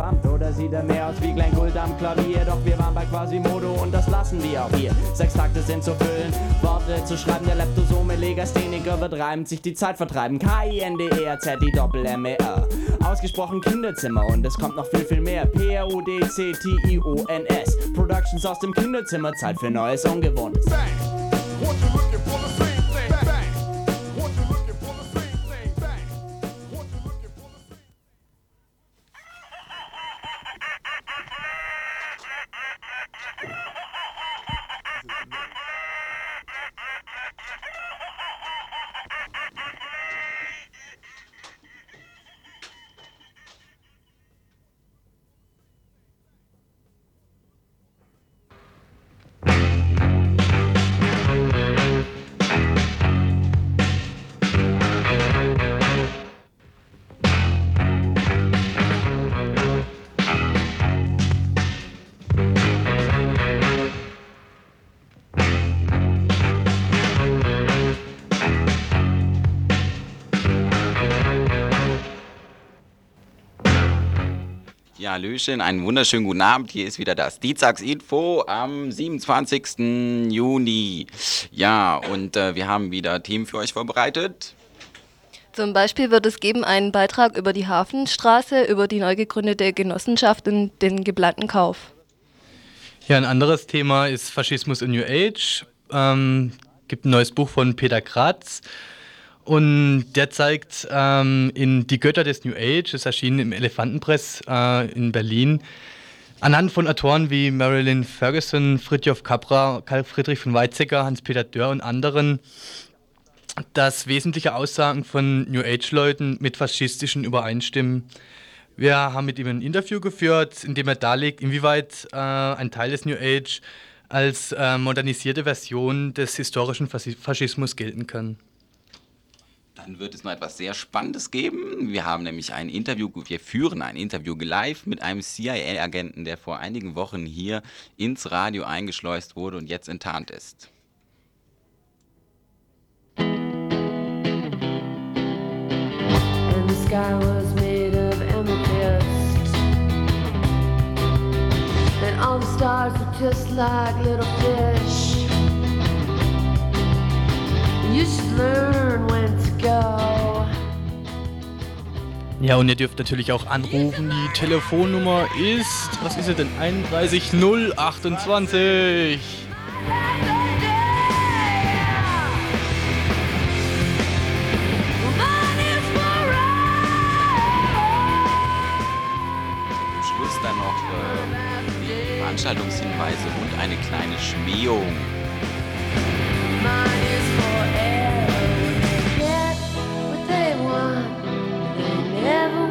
verkrampft oder sieht er mehr aus wie Glenn Gould am Klavier? Doch wir waren bei Quasimodo und das lassen wir auch hier. Sechs Takte sind zu füllen, Worte zu schreiben, der Leptosome Legastheniker wird reibend sich die Zeit vertreiben. K-I-N-D-E-R-Z, Doppel-M-E-R. Ausgesprochen Kinderzimmer und es kommt noch viel, viel mehr. P-R-O-D-C-T-I-O-N-S. Productions aus dem Kinderzimmer, Zeit für Neues Ungewohntes. Bang. Ja, Hallöchen, einen wunderschönen guten Abend. Hier ist wieder das Dienstagsinfo am 27. Juni. Ja, und äh, wir haben wieder Themen für euch vorbereitet. Zum Beispiel wird es geben einen Beitrag über die Hafenstraße, über die neu gegründete Genossenschaft und den geplanten Kauf. Ja, ein anderes Thema ist Faschismus in New Age. Ähm, gibt ein neues Buch von Peter Kratz. Und der zeigt ähm, in Die Götter des New Age, das erschienen im Elefantenpress äh, in Berlin, anhand von Autoren wie Marilyn Ferguson, Fritjof Capra, Karl Friedrich von Weizsäcker, Hans-Peter Dörr und anderen, dass wesentliche Aussagen von New Age-Leuten mit faschistischen übereinstimmen. Wir haben mit ihm ein Interview geführt, in dem er darlegt, inwieweit äh, ein Teil des New Age als äh, modernisierte Version des historischen Faschismus gelten kann. Dann wird es noch etwas sehr Spannendes geben. Wir haben nämlich ein Interview, wir führen ein Interview live mit einem CIA-Agenten, der vor einigen Wochen hier ins Radio eingeschleust wurde und jetzt enttarnt ist. and the sky was made of amethyst. And all the stars were just like little fish. You should learn when to. Ja, und ihr dürft natürlich auch anrufen. Die Telefonnummer ist, was ist es denn? 31028. Zum Schluss dann noch äh, Veranstaltungshinweise und eine kleine Schmähung. Mine is forever. one. That never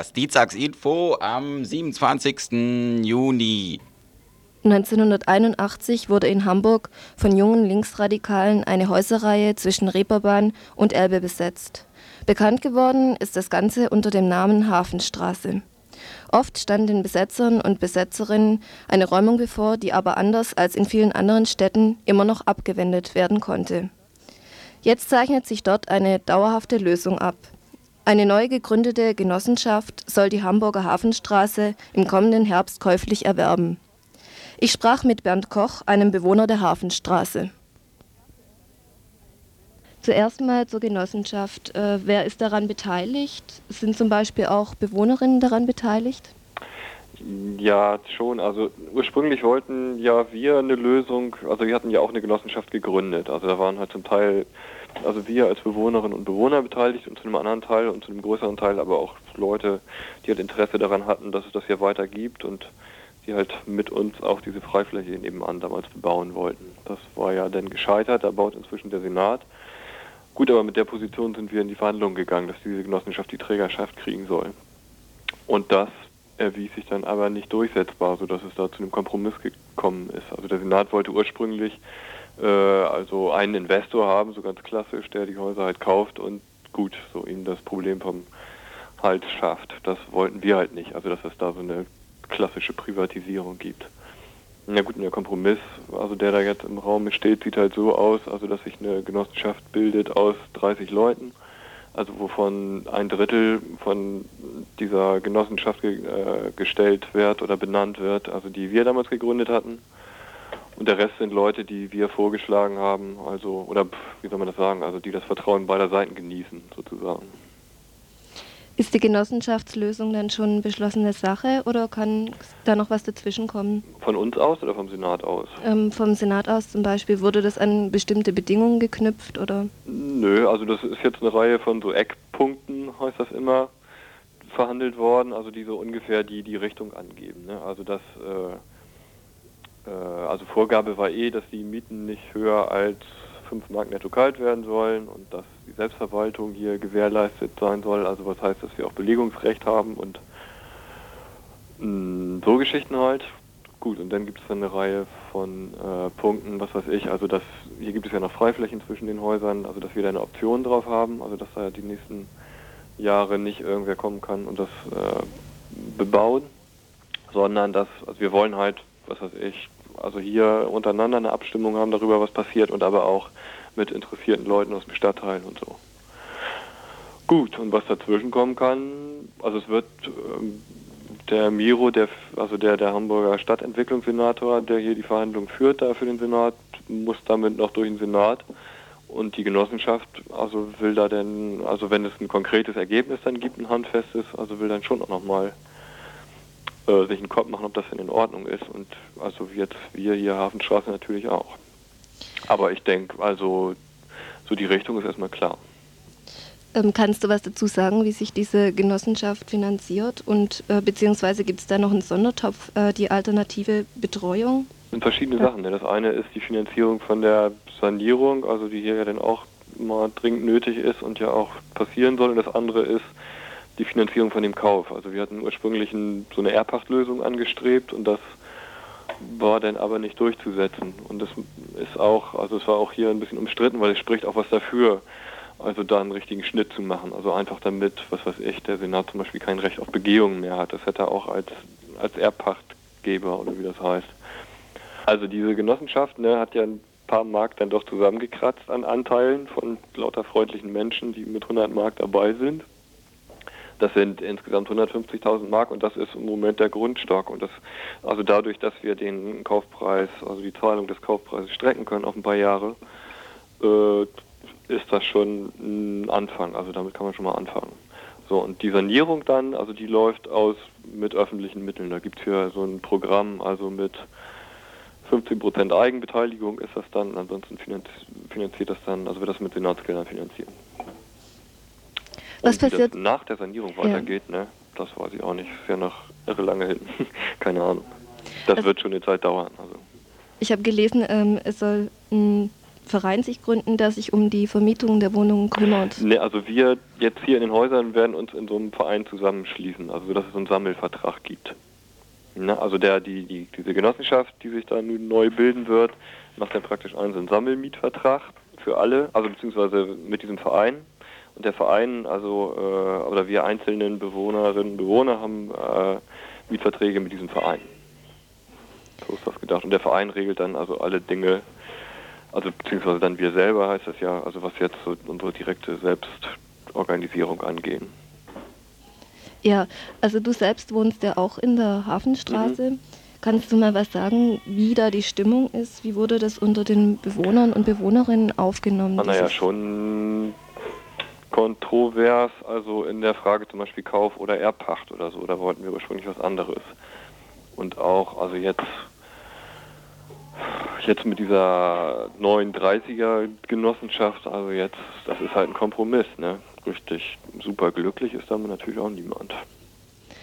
das Dienstagsinfo am 27. Juni. 1981 wurde in Hamburg von jungen Linksradikalen eine Häuserreihe zwischen Reeperbahn und Elbe besetzt. Bekannt geworden ist das Ganze unter dem Namen Hafenstraße. Oft stand den Besetzern und Besetzerinnen eine Räumung bevor, die aber anders als in vielen anderen Städten immer noch abgewendet werden konnte. Jetzt zeichnet sich dort eine dauerhafte Lösung ab. Eine neu gegründete Genossenschaft soll die Hamburger Hafenstraße im kommenden Herbst käuflich erwerben. Ich sprach mit Bernd Koch, einem Bewohner der Hafenstraße. Zuerst mal zur Genossenschaft. Äh, wer ist daran beteiligt? Sind zum Beispiel auch Bewohnerinnen daran beteiligt? Ja, schon. Also ursprünglich wollten ja wir eine Lösung, also wir hatten ja auch eine Genossenschaft gegründet. Also da waren halt zum Teil, also wir als Bewohnerinnen und Bewohner beteiligt und zu einem anderen Teil und zu einem größeren Teil aber auch Leute, die halt Interesse daran hatten, dass es das hier weiter gibt und die halt mit uns auch diese Freifläche nebenan damals bebauen wollten. Das war ja dann gescheitert, da baut inzwischen der Senat. Gut, aber mit der Position sind wir in die Verhandlungen gegangen, dass diese Genossenschaft die Trägerschaft kriegen soll. Und das erwies sich dann aber nicht durchsetzbar, sodass es da zu einem Kompromiss gekommen ist. Also der Senat wollte ursprünglich also einen Investor haben, so ganz klassisch, der die Häuser halt kauft und gut, so ihnen das Problem vom Hals schafft. Das wollten wir halt nicht, also dass es da so eine klassische Privatisierung gibt. Na gut, der Kompromiss, also der da jetzt im Raum steht, sieht halt so aus, also dass sich eine Genossenschaft bildet aus 30 Leuten, also wovon ein Drittel von dieser Genossenschaft ge äh, gestellt wird oder benannt wird, also die wir damals gegründet hatten. Und der Rest sind Leute, die wir vorgeschlagen haben, also, oder wie soll man das sagen, also die das Vertrauen beider Seiten genießen, sozusagen. Ist die Genossenschaftslösung dann schon beschlossene Sache oder kann da noch was dazwischen kommen? Von uns aus oder vom Senat aus? Ähm, vom Senat aus zum Beispiel, wurde das an bestimmte Bedingungen geknüpft oder? Nö, also das ist jetzt eine Reihe von so Eckpunkten, heißt das immer, verhandelt worden, also die so ungefähr die, die Richtung angeben. Ne? Also das, äh, also Vorgabe war eh, dass die Mieten nicht höher als 5 Mark netto kalt werden sollen und dass die Selbstverwaltung hier gewährleistet sein soll, also was heißt, dass wir auch Belegungsrecht haben und mh, so Geschichten halt. Gut, und dann gibt es dann eine Reihe von äh, Punkten, was weiß ich, also dass hier gibt es ja noch Freiflächen zwischen den Häusern, also dass wir da eine Option drauf haben, also dass da die nächsten Jahre nicht irgendwer kommen kann und das äh, bebauen, sondern dass, also wir wollen halt, was weiß ich, also hier untereinander eine Abstimmung haben darüber, was passiert und aber auch mit interessierten Leuten aus dem Stadtteil und so. Gut, und was dazwischen kommen kann, also es wird ähm, der Miro, der, also der, der Hamburger Stadtentwicklungssenator, der hier die Verhandlungen führt, da für den Senat, muss damit noch durch den Senat. Und die Genossenschaft, also will da denn, also wenn es ein konkretes Ergebnis dann gibt, ein handfestes, also will dann schon auch nochmal äh, sich einen Kopf machen, ob das denn in Ordnung ist. Und also jetzt wir hier Hafenstraße natürlich auch. Aber ich denke, also so die Richtung ist erstmal klar. Ähm, kannst du was dazu sagen, wie sich diese Genossenschaft finanziert und äh, beziehungsweise gibt es da noch einen Sondertopf, äh, die alternative Betreuung? Das sind verschiedene Ja. Sachen. Ne? Das eine ist die Finanzierung von der Sanierung, also die hier ja dann auch mal dringend nötig ist und ja auch passieren soll. Und das andere ist die Finanzierung von dem Kauf. Also wir hatten ursprünglich ein, so eine Erbpachtlösung angestrebt und das war dann aber nicht durchzusetzen. Und das ist auch, also es war auch hier ein bisschen umstritten, weil es spricht auch was dafür, also da einen richtigen Schnitt zu machen. Also einfach damit, was weiß ich, der Senat zum Beispiel kein Recht auf Begehung mehr hat. Das hätte er auch als, als Erbpachtgeber oder wie das heißt. Also diese Genossenschaft ne, hat ja ein paar Mark dann doch zusammengekratzt an Anteilen von lauter freundlichen Menschen, die mit 100 Mark dabei sind. Das sind insgesamt 150.000 Mark und das ist im Moment der Grundstock. Und das, also dadurch, dass wir den Kaufpreis, also die Zahlung des Kaufpreises strecken können auf ein paar Jahre, äh, ist das schon ein Anfang. Also damit kann man schon mal anfangen. So, und die Sanierung dann, also die läuft aus mit öffentlichen Mitteln. Da gibt es hier so ein Programm, also mit 15% Eigenbeteiligung ist das dann, ansonsten finanz finanziert das dann, also wird das mit Senatsgeldern finanziert. Was Und wie passiert- das nach der Sanierung Ja. weitergeht, ne, das weiß ich auch nicht. Ja noch irre lange hin. Keine Ahnung. Das Also- wird schon eine Zeit dauern. Also. Ich habe gelesen, ähm, es soll ein Verein sich gründen, der sich um die Vermietung der Wohnungen kümmert. Ne, also wir jetzt hier in den Häusern werden uns in so einem Verein zusammenschließen, also dass es so einen Sammelvertrag gibt. Na, also der, die, die, diese Genossenschaft, die sich da nun neu bilden wird, macht dann praktisch einen, so einen Sammelmietvertrag für alle, also beziehungsweise mit diesem Verein. Und der Verein, also äh, oder wir einzelnen Bewohnerinnen und Bewohner haben äh, Mietverträge mit diesem Verein. So ist das gedacht. Und der Verein regelt dann also alle Dinge, also beziehungsweise dann wir selber heißt das ja, also was jetzt so unsere direkte Selbstorganisierung angehen. Ja, also du selbst wohnst ja auch in der Hafenstraße. Kannst du mal was sagen, wie da die Stimmung ist? Wie wurde das unter den Bewohnern und Bewohnerinnen aufgenommen? Ah, naja, schon kontrovers, also in der Frage zum Beispiel Kauf oder Erbpacht oder so, da wollten wir ursprünglich was anderes. Und auch, also jetzt, jetzt mit dieser neuen 30er Genossenschaft, also jetzt, das ist halt ein Kompromiss, ne? Richtig super glücklich ist damit natürlich auch niemand.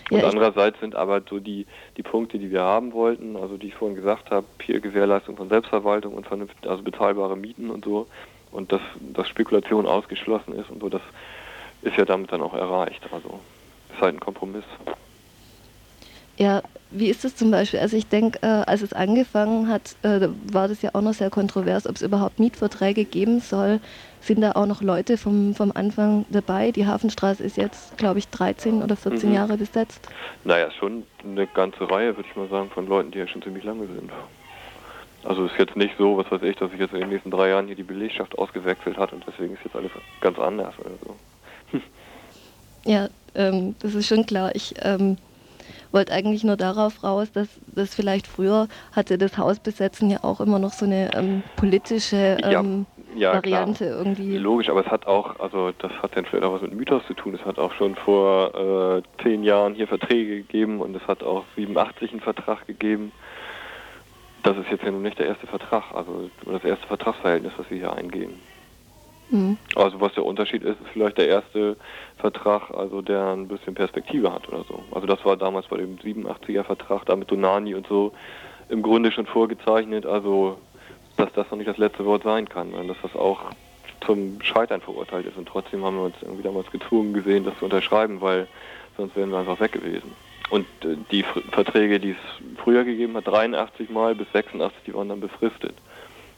Und Ja, andererseits sind aber so die, die Punkte, die wir haben wollten, also die ich vorhin gesagt habe, hier Gewährleistung von Selbstverwaltung und vernünft, also bezahlbare Mieten und so, und dass, dass Spekulation ausgeschlossen ist und so, das ist ja damit dann auch erreicht. Also ist halt ein Kompromiss. Ja, wie ist es zum Beispiel? Also ich denke, äh, als es angefangen hat, äh, war das ja auch noch sehr kontrovers, ob es überhaupt Mietverträge geben soll. Sind da auch noch Leute vom, vom Anfang dabei? Die Hafenstraße ist jetzt, glaube ich, 13 oder 14 Mhm. Jahre besetzt. Naja, schon eine ganze Reihe, würde ich mal sagen, von Leuten, die ja schon ziemlich lange sind. Also ist jetzt nicht so, was weiß ich, dass sich jetzt in den nächsten drei Jahren hier die Belegschaft ausgewechselt hat und deswegen ist jetzt alles ganz anders oder so. Ja, ähm, das ist schon klar. Ich ähm, wollte eigentlich nur darauf raus, dass das vielleicht früher hatte das Hausbesetzen ja auch immer noch so eine ähm, politische Ja, ähm, ja, Variante klar. irgendwie. Logisch, aber es hat auch, also das hat dann vielleicht auch was mit Mythos zu tun. Es hat auch schon vor äh, zehn Jahren hier Verträge gegeben und es hat auch 87 einen Vertrag gegeben. Das ist jetzt ja nun nicht der erste Vertrag, also das erste Vertragsverhältnis, was wir hier eingehen. Mhm. Also was der Unterschied ist, ist vielleicht der erste Vertrag, also der ein bisschen Perspektive hat oder so. Also das war damals bei dem 87er Vertrag, da mit Donani und so im Grunde schon vorgezeichnet, also dass das noch nicht das letzte Wort sein kann und dass das auch zum Scheitern verurteilt ist. Und trotzdem haben wir uns irgendwie damals gezwungen gesehen, das zu unterschreiben, weil sonst wären wir einfach weg gewesen. Und äh, die Verträge, die es früher gegeben hat, 83 Mal bis 86, die waren dann befristet.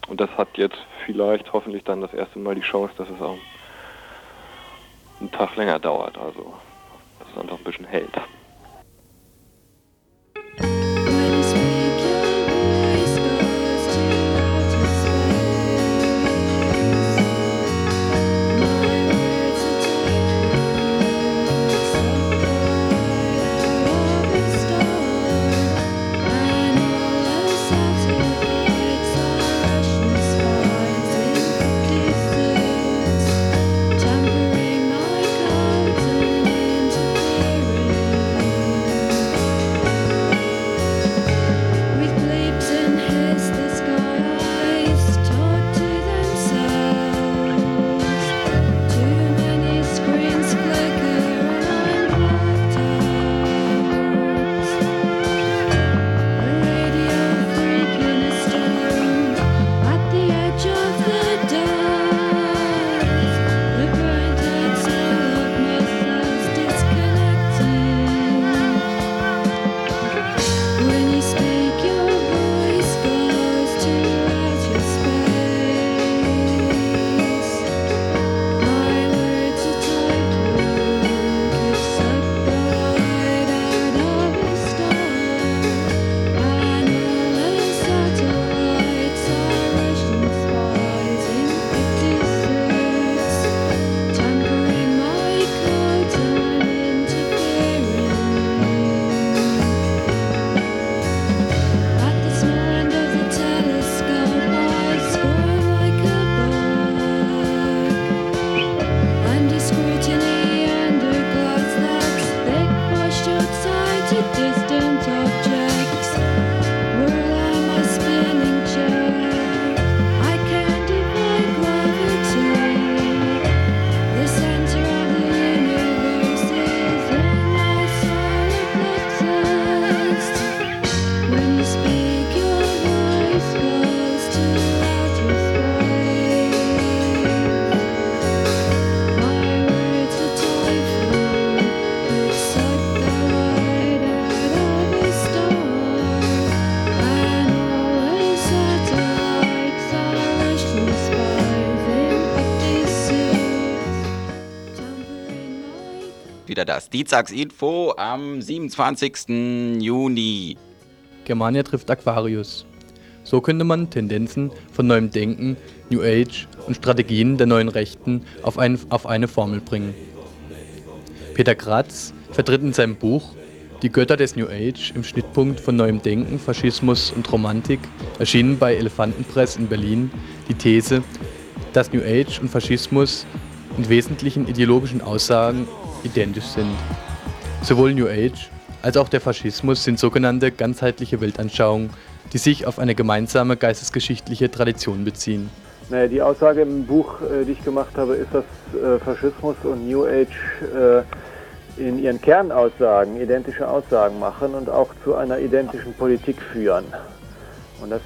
Und das hat jetzt vielleicht hoffentlich dann das erste Mal die Chance, dass es auch einen Tag länger dauert. Also, dass es einfach ein bisschen hält. Das Dienstagsinfo am 27. Juni. Germania trifft Aquarius. So könnte man Tendenzen von neuem Denken, New Age und Strategien der neuen Rechten auf, ein, auf eine Formel bringen. Peter Kratz vertritt in seinem Buch Die Götter des New Age im Schnittpunkt von neuem Denken, Faschismus und Romantik, erschienen bei Elefantenpress in Berlin, die These, dass New Age und Faschismus in wesentlichen ideologischen Aussagen identisch sind. Sowohl New Age als auch der Faschismus sind sogenannte ganzheitliche Weltanschauungen, die sich auf eine gemeinsame geistesgeschichtliche Tradition beziehen. Naja, die Aussage im Buch, äh, die ich gemacht habe, ist, dass äh, Faschismus und New Age äh, in ihren Kernaussagen identische Aussagen machen und auch zu einer identischen Politik führen. Und das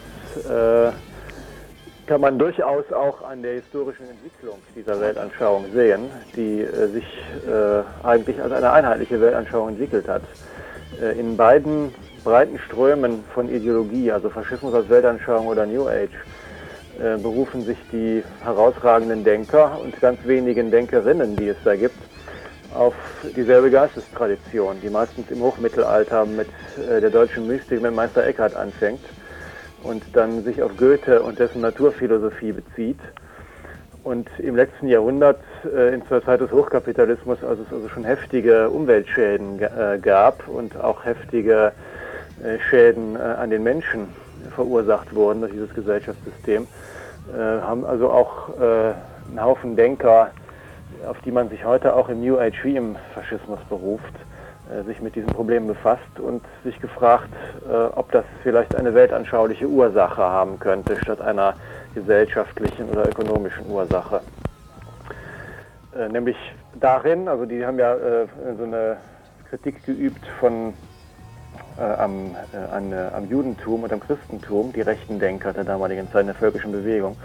kann man durchaus auch an der historischen Entwicklung dieser Weltanschauung sehen, die äh, sich äh, eigentlich als eine einheitliche Weltanschauung entwickelt hat. Äh, in beiden breiten Strömen von Ideologie, also Faschismus als Weltanschauung oder New Age, äh, berufen sich die herausragenden Denker und ganz wenigen Denkerinnen, die es da gibt, auf dieselbe Geistestradition, die meistens im Hochmittelalter mit äh, der deutschen Mystik mit Meister Eckhart anfängt und dann sich auf Goethe und dessen Naturphilosophie bezieht. Und im letzten Jahrhundert, äh, in zur Zeit des Hochkapitalismus, als es also schon heftige Umweltschäden äh, gab und auch heftige äh, Schäden äh, an den Menschen verursacht wurden durch dieses Gesellschaftssystem, äh, haben also auch äh, einen Haufen Denker, auf die man sich heute auch im New Age wie im Faschismus beruft, sich mit diesen Problemen befasst und sich gefragt, äh, ob das vielleicht eine weltanschauliche Ursache haben könnte, statt einer gesellschaftlichen oder ökonomischen Ursache. Äh, nämlich darin, also die haben ja äh, so eine Kritik geübt von äh, am, äh, an, äh, am Judentum und am Christentum, die rechten Denker der damaligen Zeit in der völkischen Bewegung,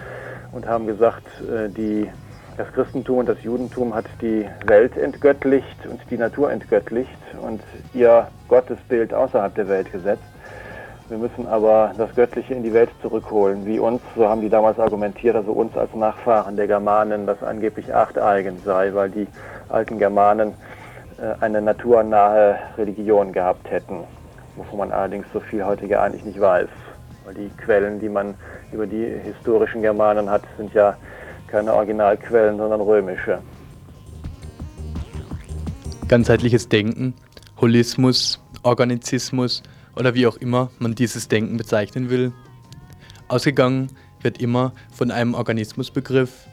und haben gesagt, äh, die, das Christentum und das Judentum hat die Welt entgöttlicht und die Natur entgöttlicht und ihr Gottesbild außerhalb der Welt gesetzt. Wir müssen aber das Göttliche in die Welt zurückholen, wie uns, so haben die damals argumentiert, also uns als Nachfahren der Germanen, das angeblich achteigen sei, weil die alten Germanen äh, eine naturnahe Religion gehabt hätten, wovon man allerdings so viel heute ja eigentlich nicht weiß. Weil die Quellen, die man über die historischen Germanen hat, sind ja keine Originalquellen, sondern römische. Ganzheitliches Denken, Holismus, Organizismus oder wie auch immer man dieses Denken bezeichnen will. Ausgegangen wird immer von einem Organismusbegriff,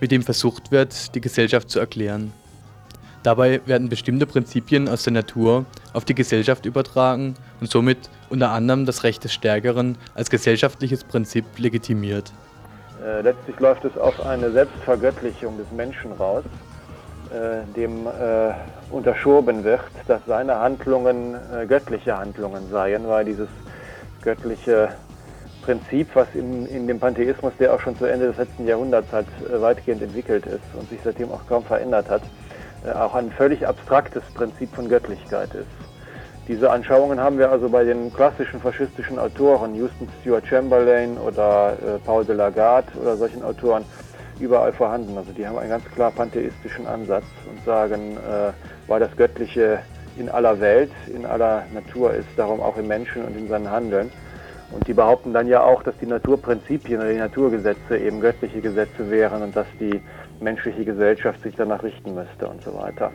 mit dem versucht wird, die Gesellschaft zu erklären. Dabei werden bestimmte Prinzipien aus der Natur auf die Gesellschaft übertragen und somit unter anderem das Recht des Stärkeren als gesellschaftliches Prinzip legitimiert. Äh, letztlich läuft es auf eine Selbstvergöttlichung des Menschen raus, äh, dem äh, unterschoben wird, dass seine Handlungen äh, göttliche Handlungen seien, weil dieses göttliche Prinzip, was in, in dem Pantheismus, der auch schon zu Ende des letzten Jahrhunderts halt äh, weitgehend entwickelt ist und sich seitdem auch kaum verändert hat, auch ein völlig abstraktes Prinzip von Göttlichkeit ist. Diese Anschauungen haben wir also bei den klassischen faschistischen Autoren, Houston Stewart Chamberlain oder äh, Paul de Lagarde oder solchen Autoren, überall vorhanden. Also die haben einen ganz klar pantheistischen Ansatz und sagen, äh, weil das Göttliche in aller Welt, in aller Natur ist, darum auch im Menschen und in seinen Handeln. Und die behaupten dann ja auch, dass die Naturprinzipien oder die Naturgesetze eben göttliche Gesetze wären und dass die menschliche Gesellschaft sich danach richten müsste und so weiter.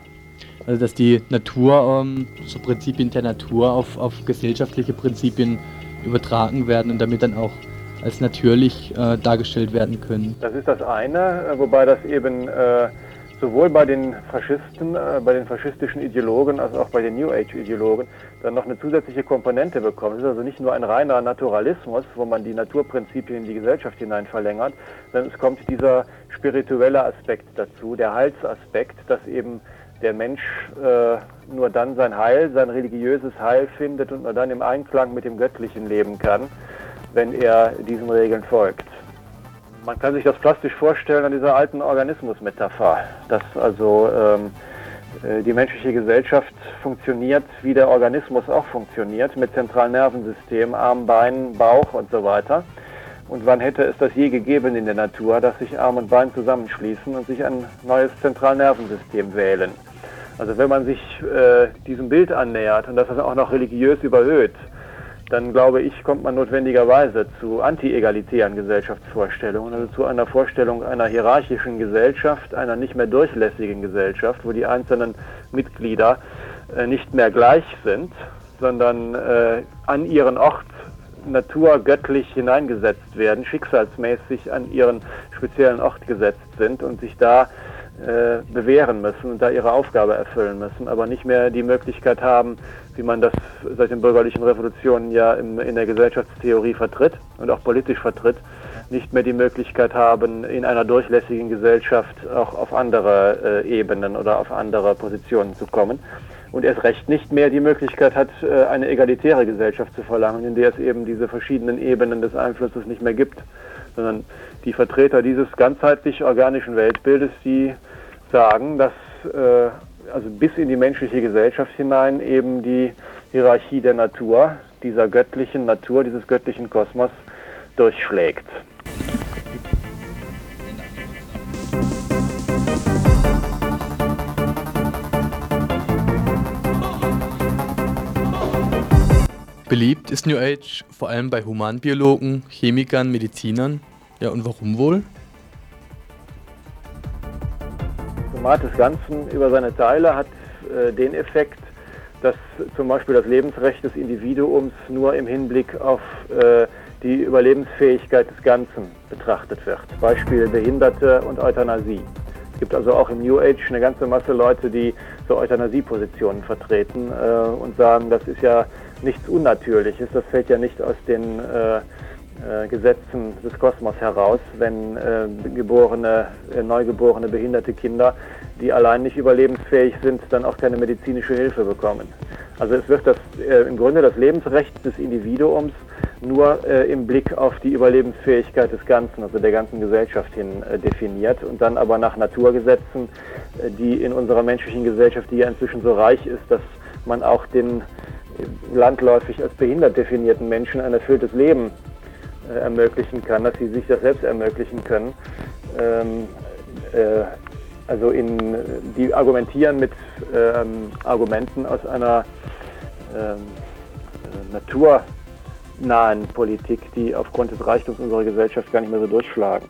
Also dass die Natur, ähm, so Prinzipien der Natur auf, auf gesellschaftliche Prinzipien übertragen werden und damit dann auch als natürlich äh, dargestellt werden können. Das ist das eine, äh, wobei das eben äh, sowohl bei den Faschisten, äh, bei den faschistischen Ideologen als auch bei den New Age Ideologen dann noch eine zusätzliche Komponente bekommt. Es ist also nicht nur ein reiner Naturalismus, wo man die Naturprinzipien in die Gesellschaft hinein verlängert, sondern es kommt dieser spirituelle Aspekt dazu, der Heilsaspekt, dass eben der Mensch äh, nur dann sein Heil, sein religiöses Heil findet und nur dann im Einklang mit dem Göttlichen leben kann, wenn er diesen Regeln folgt. Man kann sich das plastisch vorstellen an dieser alten Organismusmetapher, dass also ähm, äh, die menschliche Gesellschaft funktioniert, wie der Organismus auch funktioniert, mit Zentralnervensystem, Arm, Bein, Bauch und so weiter. Und wann hätte es das je gegeben in der Natur, dass sich Arm und Bein zusammenschließen und sich ein neues Zentralnervensystem wählen? Also wenn man sich äh, diesem Bild annähert und das auch noch religiös überhöht, dann glaube ich, kommt man notwendigerweise zu anti-egalitären Gesellschaftsvorstellungen, also zu einer Vorstellung einer hierarchischen Gesellschaft, einer nicht mehr durchlässigen Gesellschaft, wo die einzelnen Mitglieder äh, nicht mehr gleich sind, sondern äh, an ihren Ort naturgöttlich hineingesetzt werden, schicksalsmäßig an ihren speziellen Ort gesetzt sind und sich da äh, bewähren müssen und da ihre Aufgabe erfüllen müssen, aber nicht mehr die Möglichkeit haben, wie man das seit den bürgerlichen Revolutionen ja im, in der Gesellschaftstheorie vertritt und auch politisch vertritt, nicht mehr die Möglichkeit haben, in einer durchlässigen Gesellschaft auch auf andere äh, Ebenen oder auf andere Positionen zu kommen. Und erst recht nicht mehr die Möglichkeit hat, äh, eine egalitäre Gesellschaft zu verlangen, in der es eben diese verschiedenen Ebenen des Einflusses nicht mehr gibt, sondern die Vertreter dieses ganzheitlich organischen Weltbildes, die sagen, dass äh, also bis in die menschliche Gesellschaft hinein eben die Hierarchie der Natur, dieser göttlichen Natur, dieses göttlichen Kosmos durchschlägt. Beliebt ist New Age vor allem bei Humanbiologen, Chemikern, Medizinern. Ja, und warum wohl? Format des Ganzen über seine Teile hat äh, den Effekt, dass zum Beispiel das Lebensrecht des Individuums nur im Hinblick auf äh, die Überlebensfähigkeit des Ganzen betrachtet wird. Beispiel Behinderte und Euthanasie. Es gibt also auch im New Age eine ganze Masse Leute, die so Euthanasiepositionen vertreten äh, und sagen, das ist ja nichts Unnatürliches, das fällt ja nicht aus den äh, äh, Gesetzen des Kosmos heraus, wenn äh, geborene, äh, neugeborene behinderte Kinder, die allein nicht überlebensfähig sind, dann auch keine medizinische Hilfe bekommen. Also es wird das, äh, im Grunde das Lebensrecht des Individuums nur äh, im Blick auf die Überlebensfähigkeit des Ganzen, also der ganzen Gesellschaft hin definiert und dann aber nach Naturgesetzen, die in unserer menschlichen Gesellschaft, die ja inzwischen so reich ist, dass man auch den landläufig als behindert definierten Menschen ein erfülltes Leben äh, ermöglichen kann, dass sie sich das selbst ermöglichen können. Ähm, äh, also in, die argumentieren mit ähm, Argumenten aus einer ähm, äh, naturnahen Politik, die aufgrund des Reichtums unserer Gesellschaft gar nicht mehr so durchschlagen.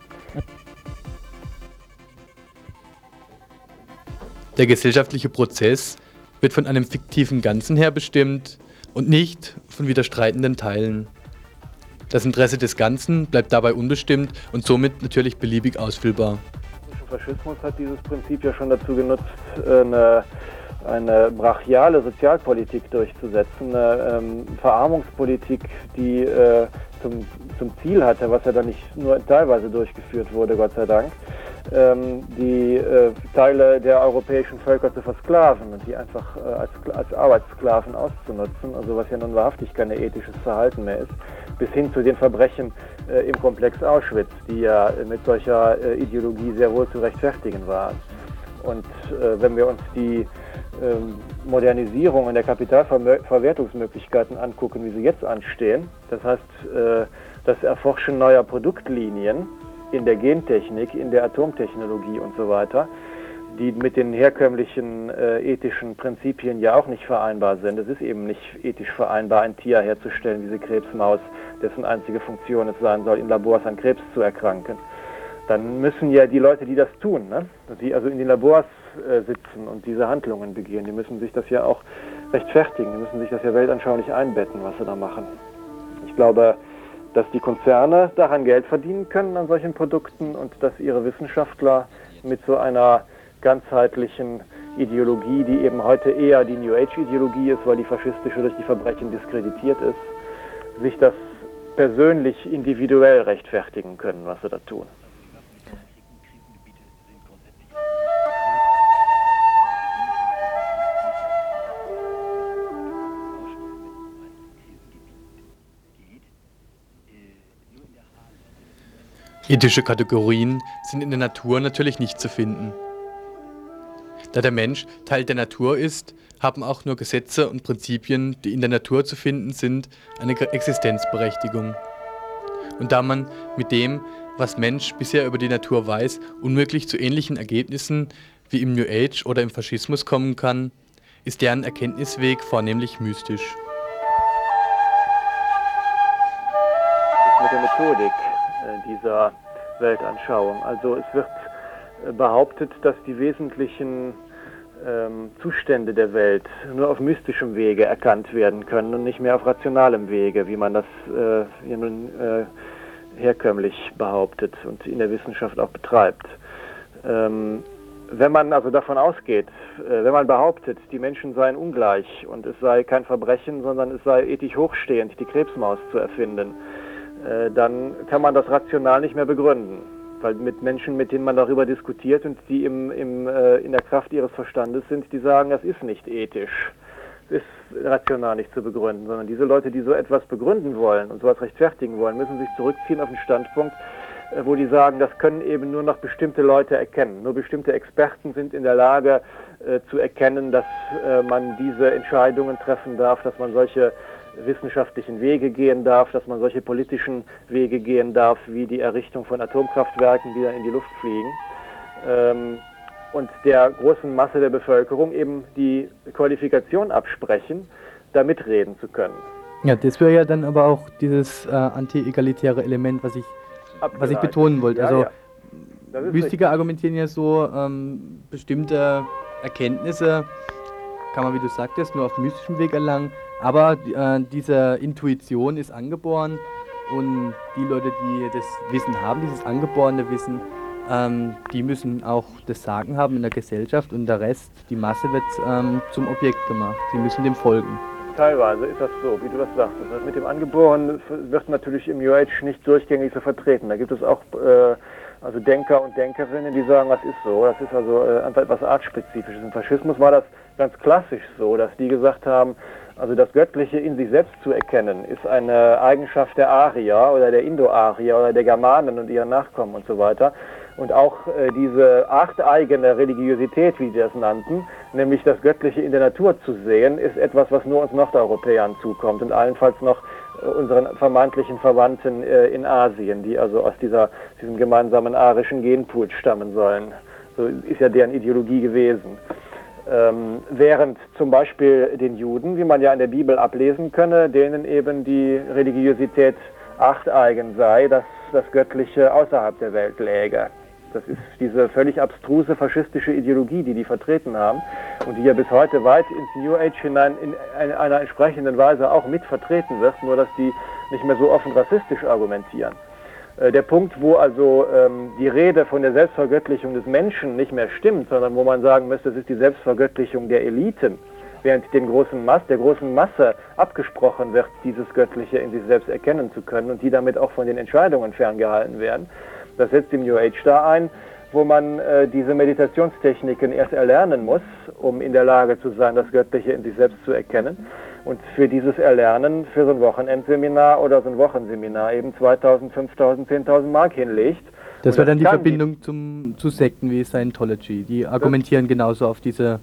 Der gesellschaftliche Prozess wird von einem fiktiven Ganzen her bestimmt und nicht von widerstreitenden Teilen. Das Interesse des Ganzen bleibt dabei unbestimmt und somit natürlich beliebig ausfüllbar. Der Faschismus hat dieses Prinzip ja schon dazu genutzt, eine, eine brachiale Sozialpolitik durchzusetzen, eine ähm, Verarmungspolitik, die äh, zum, zum Ziel hatte, was ja dann nicht nur teilweise durchgeführt wurde, Gott sei Dank, ähm, die äh, Teile der europäischen Völker zu versklaven und die einfach äh, als, als Arbeitssklaven auszunutzen, also was ja nun wahrhaftig kein ethisches Verhalten mehr ist, bis hin zu den Verbrechen äh, im Komplex Auschwitz, die ja äh, mit solcher äh, Ideologie sehr wohl zu rechtfertigen waren. Und äh, wenn wir uns die ähm, Modernisierung und der Kapitalverwertungsmöglichkeiten angucken, wie sie jetzt anstehen, das heißt äh, das Erforschen neuer Produktlinien in der Gentechnik, in der Atomtechnologie und so weiter, die mit den herkömmlichen äh, ethischen Prinzipien ja auch nicht vereinbar sind. Es ist eben nicht ethisch vereinbar, ein Tier herzustellen, diese Krebsmaus, dessen einzige Funktion es sein soll, in Labors an Krebs zu erkranken. Dann müssen ja die Leute, die das tun, ne, die also in den Labors äh, sitzen und diese Handlungen begehen, die müssen sich das ja auch rechtfertigen, die müssen sich das ja weltanschaulich einbetten, was sie da machen. Ich glaube, dass die Konzerne daran Geld verdienen können an solchen Produkten und dass ihre Wissenschaftler mit so einer ganzheitlichen Ideologie, die eben heute eher die New Age-Ideologie ist, weil die faschistische durch die Verbrechen diskreditiert ist, sich das persönlich individuell rechtfertigen können, was sie da tun. Ethische Kategorien sind in der Natur natürlich nicht zu finden. Da der Mensch Teil der Natur ist, haben auch nur Gesetze und Prinzipien, die in der Natur zu finden sind, eine Existenzberechtigung. Und da man mit dem, was Mensch bisher über die Natur weiß, unmöglich zu ähnlichen Ergebnissen wie im New Age oder im Faschismus kommen kann, ist deren Erkenntnisweg vornehmlich mystisch. mit der Methodik äh, dieser Weltanschauung. Also es wird äh, behauptet, dass die wesentlichen ähm, Zustände der Welt nur auf mystischem Wege erkannt werden können und nicht mehr auf rationalem Wege, wie man das äh, hier nun äh, herkömmlich behauptet und in der Wissenschaft auch betreibt. Ähm, wenn man also davon ausgeht, äh, wenn man behauptet, die Menschen seien ungleich und es sei kein Verbrechen, sondern es sei ethisch hochstehend, die Krebsmaus zu erfinden, äh, dann kann man das rational nicht mehr begründen. Weil mit Menschen, mit denen man darüber diskutiert und die im, im, äh, in der Kraft ihres Verstandes sind, die sagen, das ist nicht ethisch. Das ist rational nicht zu begründen, sondern diese Leute, die so etwas begründen wollen und sowas rechtfertigen wollen, müssen sich zurückziehen auf den Standpunkt, äh, wo die sagen, das können eben nur noch bestimmte Leute erkennen. Nur bestimmte Experten sind in der Lage äh, zu erkennen, dass äh, man diese Entscheidungen treffen darf, dass man solche wissenschaftlichen Wege gehen darf, dass man solche politischen Wege gehen darf, wie die Errichtung von Atomkraftwerken, die dann in die Luft fliegen. Ähm, und der großen Masse der Bevölkerung eben die Qualifikation absprechen, da mitreden zu können. Ja, das wäre ja dann aber auch dieses äh, anti-egalitäre Element, was ich, was ich betonen wollte. Ja, also ja. Mystiker argumentieren ja so, ähm, bestimmte Erkenntnisse kann man, wie du sagtest, nur auf mystischem Weg erlangen, aber äh, diese Intuition ist angeboren und die Leute, die das Wissen haben, dieses angeborene Wissen, ähm, die müssen auch das Sagen haben in der Gesellschaft und der Rest, die Masse wird ähm, zum Objekt gemacht. Sie müssen dem folgen. Teilweise ist das so, wie du das sagtest. Das mit dem Angeborenen wird natürlich im New Age nicht durchgängig so vertreten. Da gibt es auch äh, also Denker und Denkerinnen, die sagen, das ist so. Das ist also äh, einfach etwas artspezifisches. Im Faschismus war das ganz klassisch so, dass die gesagt haben, also das Göttliche in sich selbst zu erkennen, ist eine Eigenschaft der Arier oder der Indo-Arier oder der Germanen und ihren Nachkommen und so weiter. Und auch äh, diese achteigene Religiosität, wie die das nannten, nämlich das Göttliche in der Natur zu sehen, ist etwas, was nur uns Nordeuropäern zukommt und allenfalls noch äh, unseren vermeintlichen Verwandten äh, in Asien, die also aus dieser, diesem gemeinsamen arischen Genpool stammen sollen. So ist ja deren Ideologie gewesen. Ähm, während zum Beispiel den Juden, wie man ja in der Bibel ablesen könne, denen eben die Religiosität achteigen sei, dass das Göttliche außerhalb der Welt läge. Das ist diese völlig abstruse faschistische Ideologie, die die vertreten haben und die ja bis heute weit ins New Age hinein in einer entsprechenden Weise auch mit vertreten wird, nur dass die nicht mehr so offen rassistisch argumentieren. Äh, Der Punkt, wo also ähm, die Rede von der Selbstvergöttlichung des Menschen nicht mehr stimmt, sondern wo man sagen müsste, es ist die Selbstvergöttlichung der Eliten, während den großen Mass, der großen Masse abgesprochen wird, dieses Göttliche in sich selbst erkennen zu können und die damit auch von den Entscheidungen ferngehalten werden. Das setzt im New Age da ein, wo man äh, diese Meditationstechniken erst erlernen muss, um in der Lage zu sein, das Göttliche in sich selbst zu erkennen. Und für dieses Erlernen, für so ein Wochenendseminar oder so ein Wochenseminar eben 2000, 5000, 10.000 Mark hinlegt. Das Und wäre dann die kann Verbindung zum, zu Sekten wie Scientology. Die argumentieren genauso auf diese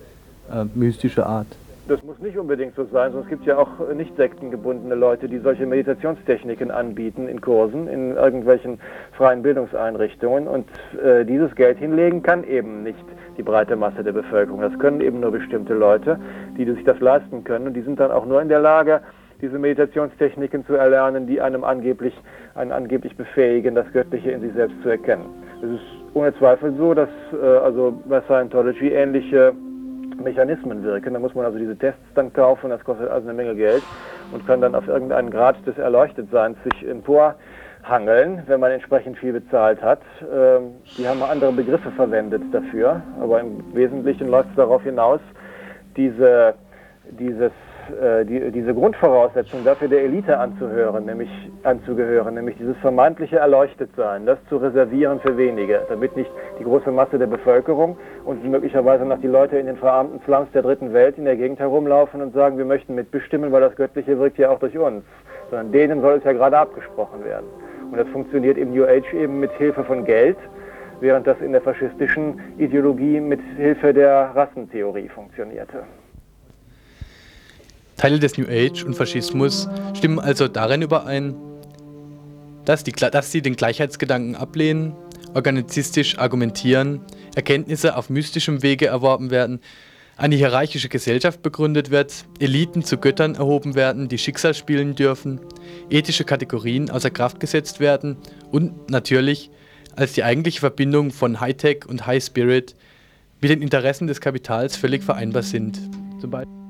äh, mystische Art. Das muss nicht unbedingt so sein, sondern es gibt ja auch nicht sektengebundene Leute, die solche Meditationstechniken anbieten in Kursen, in irgendwelchen freien Bildungseinrichtungen. Und äh, dieses Geld hinlegen kann eben nicht die breite Masse der Bevölkerung. Das können eben nur bestimmte Leute, die sich das leisten können. Und die sind dann auch nur in der Lage, diese Meditationstechniken zu erlernen, die einem angeblich, einen angeblich befähigen, das Göttliche in sich selbst zu erkennen. Es ist ohne Zweifel so, dass äh, also bei Scientology ähnliche Mechanismen wirken. Da muss man also diese Tests dann kaufen, das kostet also eine Menge Geld und kann dann auf irgendeinen Grad des Erleuchtetseins sich emporhangeln, wenn man entsprechend viel bezahlt hat. Ähm, die haben andere Begriffe verwendet dafür, aber im Wesentlichen läuft es darauf hinaus, diese, dieses, äh, die, diese Grundvoraussetzung dafür der Elite anzuhören, nämlich anzugehören, nämlich dieses vermeintliche Erleuchtetsein, das zu reservieren für wenige, damit nicht die große Masse der Bevölkerung und möglicherweise noch die Leute in den verarmten Slums der dritten Welt in der Gegend herumlaufen und sagen, wir möchten mitbestimmen, weil das Göttliche wirkt ja auch durch uns, sondern denen soll es ja gerade abgesprochen werden. Und das funktioniert im New Age eben mit Hilfe von Geld, während das in der faschistischen Ideologie mit Hilfe der Rassentheorie funktionierte. Teile des New Age und Faschismus stimmen also darin überein, dass, die, dass sie den Gleichheitsgedanken ablehnen organizistisch argumentieren, Erkenntnisse auf mystischem Wege erworben werden, eine hierarchische Gesellschaft begründet wird, Eliten zu Göttern erhoben werden, die Schicksal spielen dürfen, ethische Kategorien außer Kraft gesetzt werden und natürlich als die eigentliche Verbindung von Hightech und High Spirit mit den Interessen des Kapitals völlig vereinbar sind. Zum Beispiel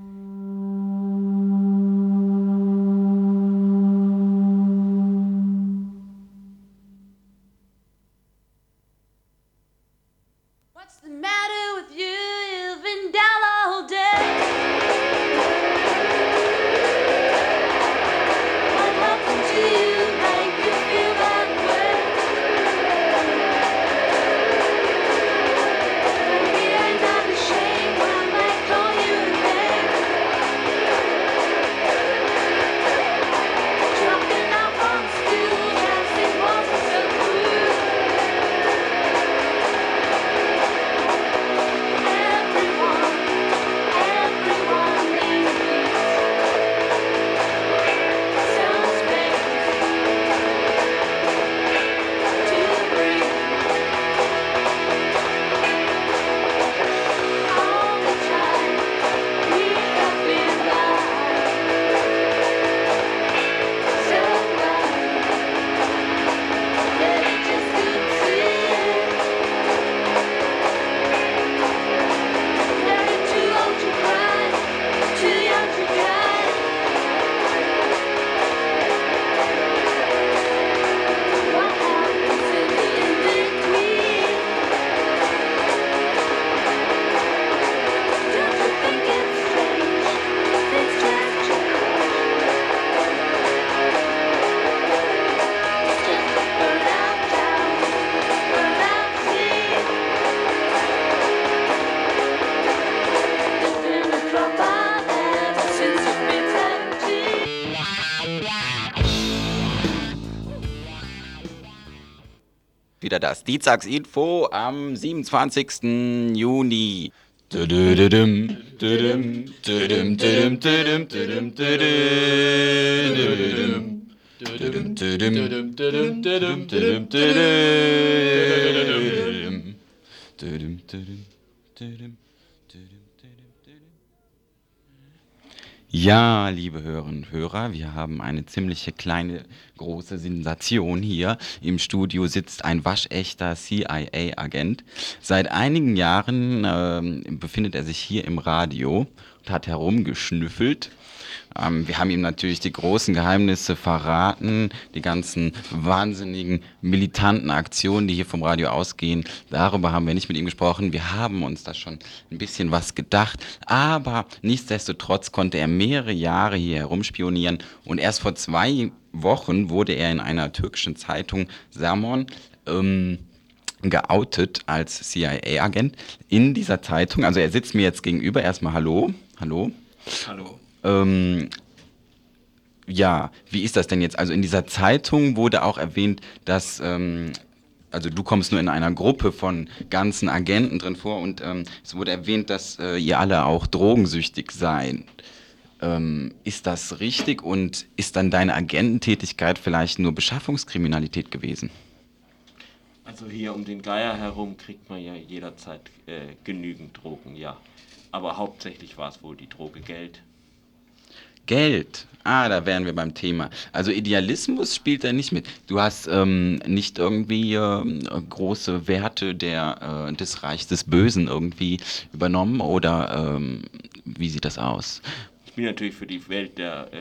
düdüm, düdüm, düdüm, düdüm, düdüm. Ja, liebe Hörerinnen und Hörer, wir haben eine ziemliche kleine große Sensation hier. Im Studio sitzt ein waschechter CIA-Agent. Seit einigen Jahren ähm, befindet er sich hier im Radio und hat herumgeschnüffelt. Ähm, wir haben ihm natürlich die großen Geheimnisse verraten, die ganzen wahnsinnigen militanten Aktionen, die hier vom Radio ausgehen. Darüber haben wir nicht mit ihm gesprochen. Wir haben uns da schon ein bisschen was gedacht. Aber nichtsdestotrotz konnte er mehrere Jahre hier herumspionieren. Und erst vor zwei Wochen wurde er in einer türkischen Zeitung Sermon ähm, geoutet als CIA-Agent in dieser Zeitung. Also er sitzt mir jetzt gegenüber. Erstmal Hallo. Hallo. Hallo. Ähm, ja, wie ist das denn jetzt? Also in dieser Zeitung wurde auch erwähnt, dass, ähm, also du kommst nur in einer Gruppe von ganzen Agenten drin vor und ähm, es wurde erwähnt, dass äh, ihr alle auch drogensüchtig seid. Ähm, ist das richtig und ist dann deine Agententätigkeit vielleicht nur Beschaffungskriminalität gewesen? Also hier um den Geier herum kriegt man ja jederzeit äh, genügend Drogen, ja. Aber hauptsächlich war es wohl die Droge Geld. Geld. Ah, da wären wir beim Thema. Also Idealismus spielt da nicht mit. Du hast ähm, nicht irgendwie ähm, große Werte der, äh, des Reichs des Bösen irgendwie übernommen oder ähm, wie sieht das aus? Ich bin natürlich für die Welt der, äh,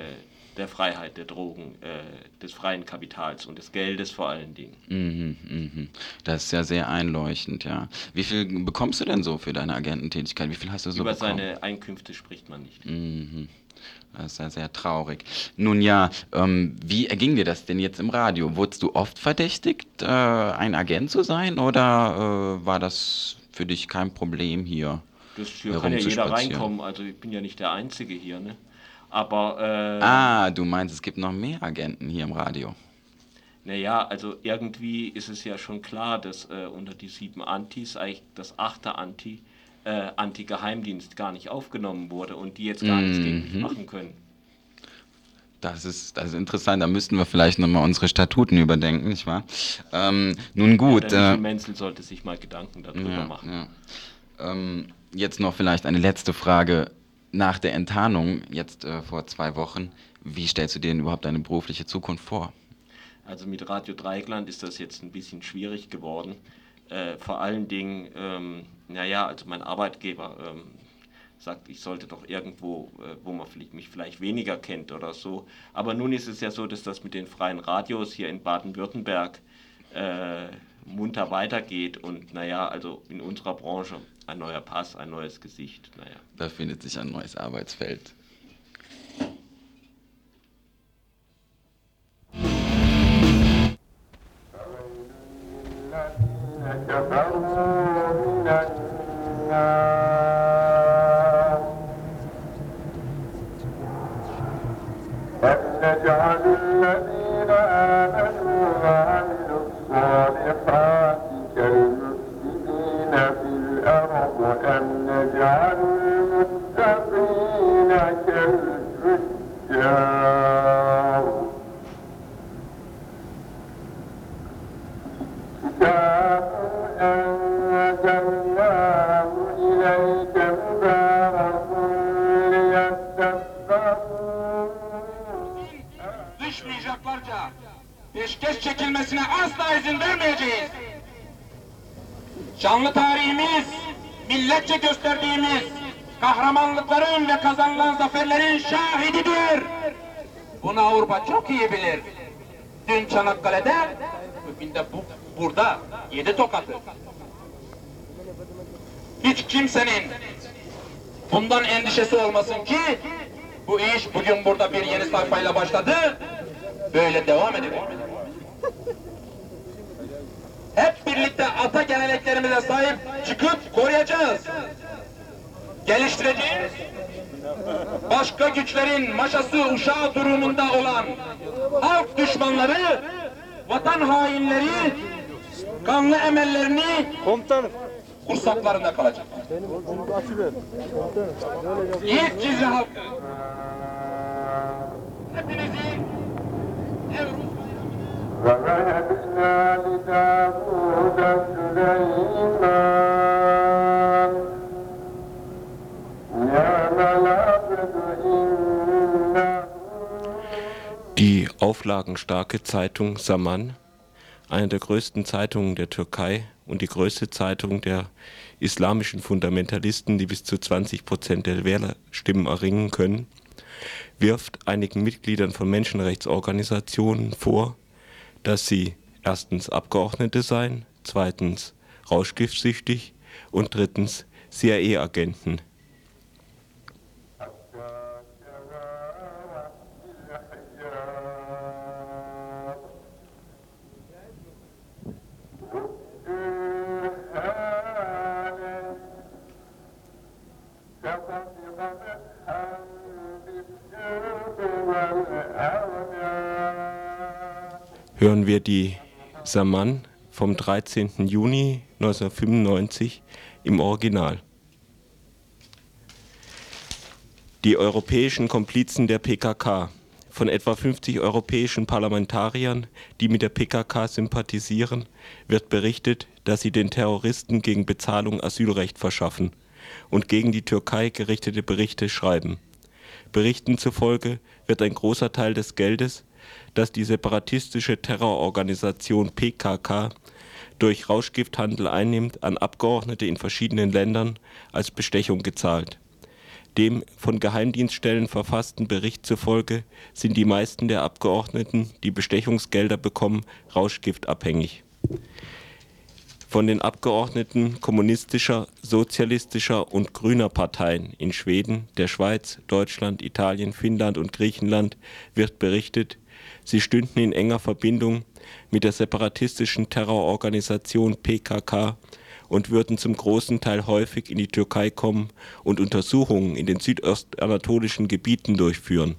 der Freiheit, der Drogen, äh, des freien Kapitals und des Geldes vor allen Dingen. Mhm, mhm. Das ist ja sehr einleuchtend, ja. Wie viel bekommst du denn so für deine Agententätigkeit? Wie viel hast du so Über bekommen? seine Einkünfte spricht man nicht. Mhm. Das ist ja sehr traurig. Nun ja, ähm, wie erging dir das denn jetzt im Radio? Wurdest du oft verdächtigt, äh, ein Agent zu sein oder äh, war das für dich kein Problem hier? Das hier kann ja jeder reinkommen, also ich bin ja nicht der Einzige hier, ne? Aber, äh, Ah, du meinst, es gibt noch mehr Agenten hier im Radio. naja, also irgendwie ist es ja schon klar, dass äh, unter die sieben Antis eigentlich das achte Anti, äh, Anti-Geheimdienst gar nicht aufgenommen wurde und die jetzt gar nichts gegen mich Mhm. machen können. Das ist, das ist interessant. Da müssten wir vielleicht nochmal unsere Statuten überdenken, nicht wahr? Ähm, nun gut. Der Michel Äh, Menzel sollte sich mal Gedanken darüber ja, machen. ja. Ähm, jetzt noch vielleicht eine letzte Frage. Nach der Enttarnung, jetzt äh, vor zwei Wochen, wie stellst du dir denn überhaupt deine berufliche Zukunft vor? Also mit Radio Dreigland ist das jetzt ein bisschen schwierig geworden. Äh, vor allen Dingen, ähm, naja, also mein Arbeitgeber ähm, sagt, ich sollte doch irgendwo, äh, wo man mich vielleicht weniger kennt oder so. Aber nun ist es ja so, dass das mit den freien Radios hier in Baden-Württemberg äh, munter weitergeht und naja, also in unserer Branche ein neuer Pass, ein neues Gesicht, naja. Da findet sich ein neues Arbeitsfeld. نجعل الذين نجعل المتقين كالفجار كتاب أنزلناه إليك مبارك ليتدبروا düşmeyeceklerce peşkeş çekilmesine asla izin vermeyeceğiz. Şanlı tarihimiz, milletçe gösterdiğimiz kahramanlıkların ve kazanılan zaferlerin şahididir. Bunu Avrupa çok iyi bilir. Dün Çanakkale'de, bugün de bu, burada yedi tokatı. Hiç kimsenin bundan endişesi olmasın ki bu iş bugün burada bir yeni sayfayla başladı. Böyle devam edecek. Hep birlikte ata geleneklerimize sahip çıkıp koruyacağız. Geliştireceğiz. Başka güçlerin maşası uşağı durumunda olan halk düşmanları, vatan hainleri, kanlı emellerini kursaklarında kalacak. İlk Cizre halkı hepinizi Avrupa ووهبنا لداود سليمان نعم العبد إنه Die auflagenstarke Zeitung Saman, eine der größten Zeitungen der Türkei und die größte Zeitung der islamischen Fundamentalisten, die bis zu 20 Prozent der Wählerstimmen erringen können, wirft einigen Mitgliedern von Menschenrechtsorganisationen vor, dass sie erstens Abgeordnete seien, zweitens rauschgiftsüchtig und drittens CIA-Agenten. Hören wir die Saman vom 13. Juni 1995 im Original. Die europäischen Komplizen der PKK. Von etwa 50 europäischen Parlamentariern, die mit der PKK sympathisieren, wird berichtet, dass sie den Terroristen gegen Bezahlung Asylrecht verschaffen und gegen die Türkei gerichtete Berichte schreiben. Berichten zufolge wird ein großer Teil des Geldes, das die separatistische Terrororganisation PKK durch Rauschgifthandel einnimmt, an Abgeordnete in verschiedenen Ländern als Bestechung gezahlt. Dem von Geheimdienststellen verfassten Bericht zufolge sind die meisten der Abgeordneten, die Bestechungsgelder bekommen, rauschgiftabhängig. Von den Abgeordneten kommunistischer, sozialistischer und grüner Parteien in Schweden, der Schweiz, Deutschland, Italien, Finnland und Griechenland wird berichtet, sie stünden in enger Verbindung mit der separatistischen Terrororganisation PKK und würden zum großen Teil häufig in die Türkei kommen und Untersuchungen in den südostanatolischen Gebieten durchführen.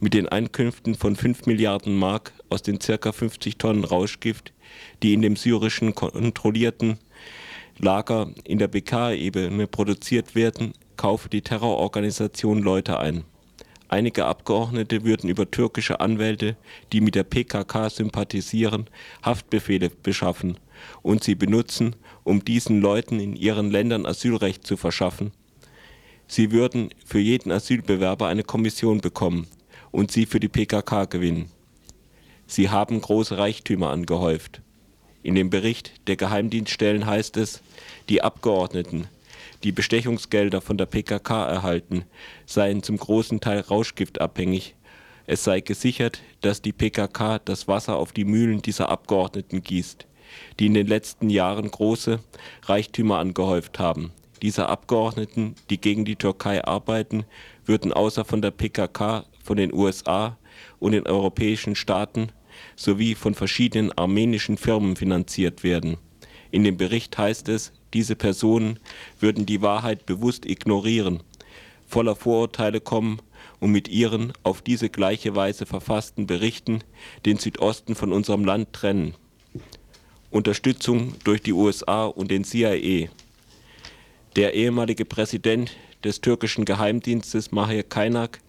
Mit den Einkünften von 5 Milliarden Mark aus den ca. 50 Tonnen Rauschgift, die in dem syrischen kontrollierten Lager in der BK-Ebene produziert werden, kaufe die Terrororganisation Leute ein. Einige Abgeordnete würden über türkische Anwälte, die mit der PKK sympathisieren, Haftbefehle beschaffen und sie benutzen, um diesen Leuten in ihren Ländern Asylrecht zu verschaffen. Sie würden für jeden Asylbewerber eine Kommission bekommen und sie für die PKK gewinnen. Sie haben große Reichtümer angehäuft. In dem Bericht der Geheimdienststellen heißt es, die Abgeordneten, die Bestechungsgelder von der PKK erhalten, seien zum großen Teil rauschgiftabhängig. Es sei gesichert, dass die PKK das Wasser auf die Mühlen dieser Abgeordneten gießt, die in den letzten Jahren große Reichtümer angehäuft haben. Diese Abgeordneten, die gegen die Türkei arbeiten, würden außer von der PKK, von den USA und den europäischen Staaten sowie von verschiedenen armenischen Firmen finanziert werden. In dem Bericht heißt es, diese Personen würden die Wahrheit bewusst ignorieren, voller Vorurteile kommen und mit ihren auf diese gleiche Weise verfassten Berichten den Südosten von unserem Land trennen. Unterstützung durch die USA und den CIA. Der ehemalige Präsident des türkischen Geheimdienstes Mahir Kaynak,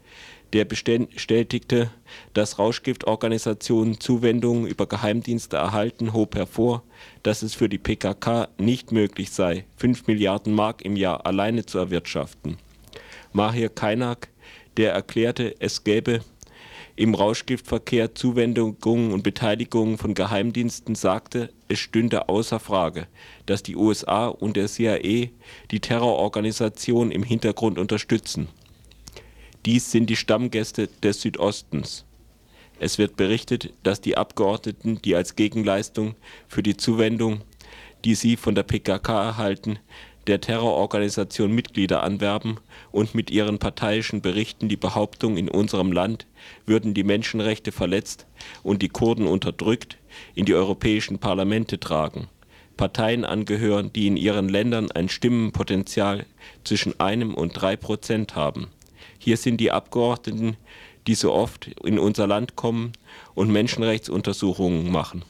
der bestätigte, dass Rauschgiftorganisationen Zuwendungen über Geheimdienste erhalten, hob hervor, dass es für die PKK nicht möglich sei, 5 Milliarden Mark im Jahr alleine zu erwirtschaften. Mahir Kaynak, der erklärte, es gäbe im Rauschgiftverkehr Zuwendungen und Beteiligungen von Geheimdiensten, sagte, es stünde außer Frage, dass die USA und der CIA die Terrororganisation im Hintergrund unterstützen. Dies sind die Stammgäste des Südostens. Es wird berichtet, dass die Abgeordneten, die als Gegenleistung für die Zuwendung, die sie von der PKK erhalten, der Terrororganisation Mitglieder anwerben und mit ihren parteiischen Berichten die Behauptung, in unserem Land würden die Menschenrechte verletzt und die Kurden unterdrückt, in die europäischen Parlamente tragen. Parteien angehören, die in ihren Ländern ein Stimmenpotenzial zwischen einem und drei Prozent haben. Hier sind die Abgeordneten, die so oft in unser Land kommen und Menschenrechtsuntersuchungen machen.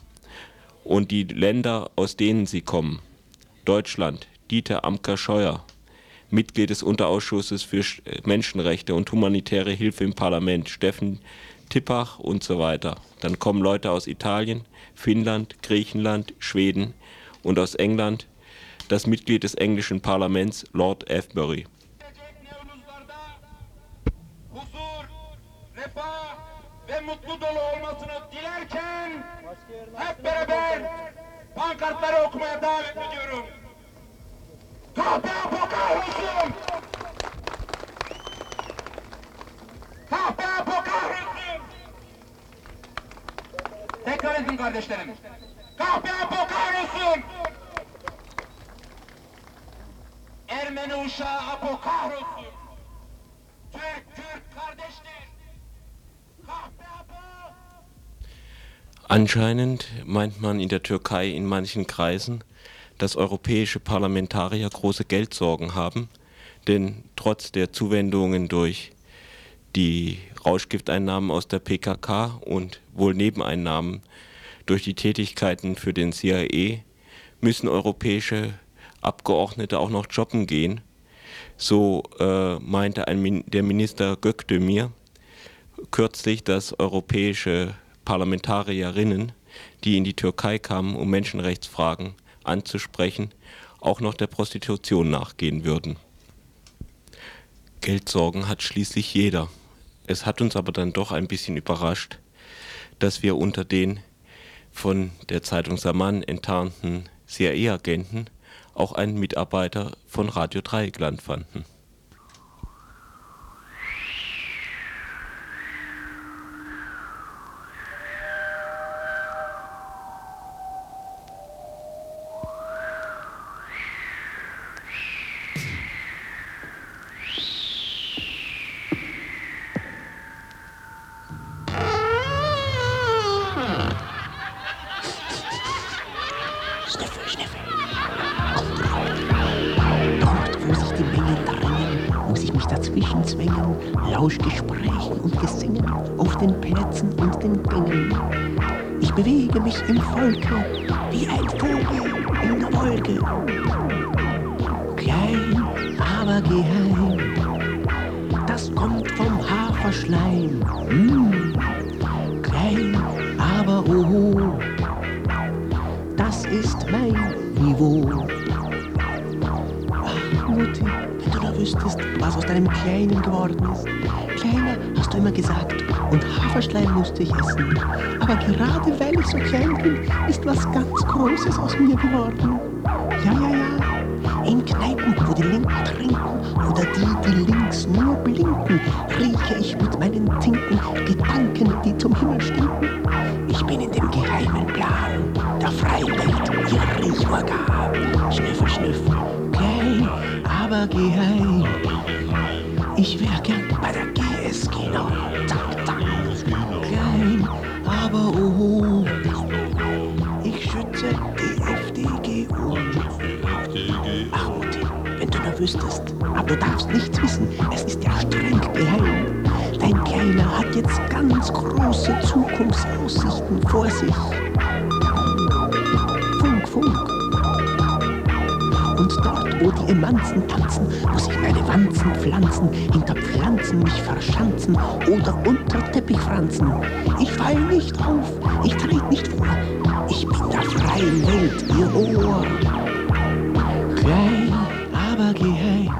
Und die Länder, aus denen sie kommen. Deutschland, Dieter Amker-Scheuer, Mitglied des Unterausschusses für Menschenrechte und humanitäre Hilfe im Parlament, Steffen Tippach und so weiter. Dann kommen Leute aus Italien, Finnland, Griechenland, Schweden und aus England das Mitglied des englischen Parlaments, Lord Avebury. Refah ve mutlu dolu olmasını dilerken hep beraber pankartları okumaya davet ediyorum. Kahpe Apo kahrolsun! Kahpe Apo kahrolsun! Tekrar edin kardeşlerim. Kahpe Apo kahrolsun! Ermeni uşağı Apo Anscheinend meint man in der Türkei in manchen Kreisen, dass europäische Parlamentarier große Geldsorgen haben, denn trotz der Zuwendungen durch die Rauschgifteinnahmen aus der PKK und wohl Nebeneinnahmen durch die Tätigkeiten für den CIA müssen europäische Abgeordnete auch noch jobben gehen. So äh, meinte ein der Minister Gökdemir kürzlich, dass europäische Parlamentarierinnen, die in die Türkei kamen, um Menschenrechtsfragen anzusprechen, auch noch der Prostitution nachgehen würden. Geldsorgen hat schließlich jeder. Es hat uns aber dann doch ein bisschen überrascht, dass wir unter den von der Zeitung Saman enttarnten CIA-Agenten auch einen Mitarbeiter von Radio Dreieckland fanden. Aber geheim, das kommt vom Hafer Haferschleim. Mm. Klein, aber oh, das ist mein Niveau. Ach, Mutti, wenn du nur wüsstest, was aus deinem Kleinen geworden ist. Kleiner, hast du immer gesagt, und Haferschleim musste ich essen. Aber gerade weil ich so klein bin, ist was ganz Großes aus mir geworden. Kneipen, wo die Linken trinken oder die, die links nur blinken, rieche ich mit meinen Tinken Gedanken, die zum Himmel stinken. Ich bin in dem geheimen Plan der freien Welt, ihr Riechorgan. Schnüffel, schnüffel, klein, aber geheim. Ich wär gern bei der GSG noch. Zack, zack. Klein, aber oh, wüsstest, aber du darfst nichts wissen, es ist ja streng geheim. Dein Kleiner hat jetzt ganz große Zukunftsaussichten vor sich. Funk, Funk. Und dort, wo die Emanzen tanzen, muss ich meine Wanzen pflanzen, hinter Pflanzen mich verschanzen oder unter Teppich franzen. Ich fall nicht auf, ich tret nicht vor, ich bin der freien Welt ihr Ohr. Klein, aber geheim,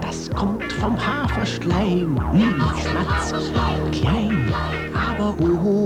das kommt vom Haferschleim. Hm, Schmatz, klein, aber oh,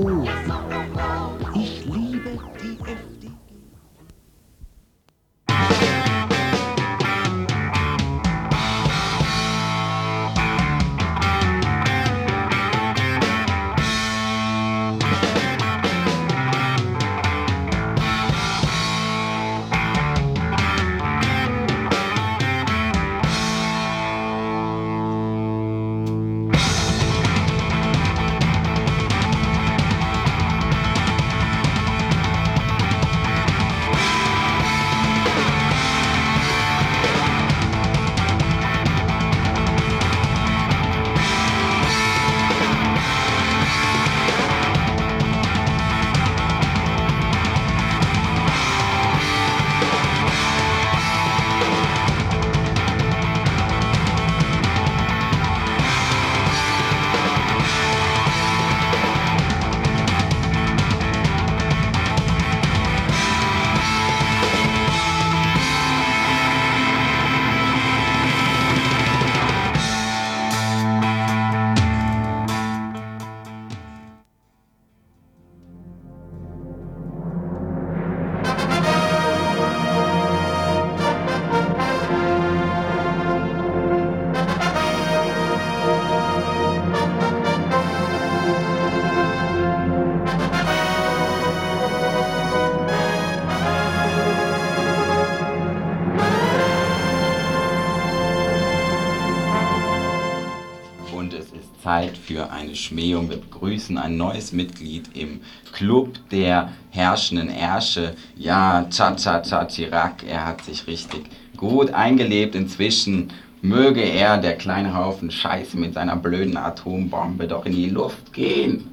für eine Schmähung. Wir begrüßen ein neues Mitglied im Club der herrschenden Ärsche. Ja, Cha-Cha-Cha Chirac, er hat sich richtig gut eingelebt inzwischen. Möge er, der kleine Haufen Scheiße mit seiner blöden Atombombe, doch in die Luft gehen.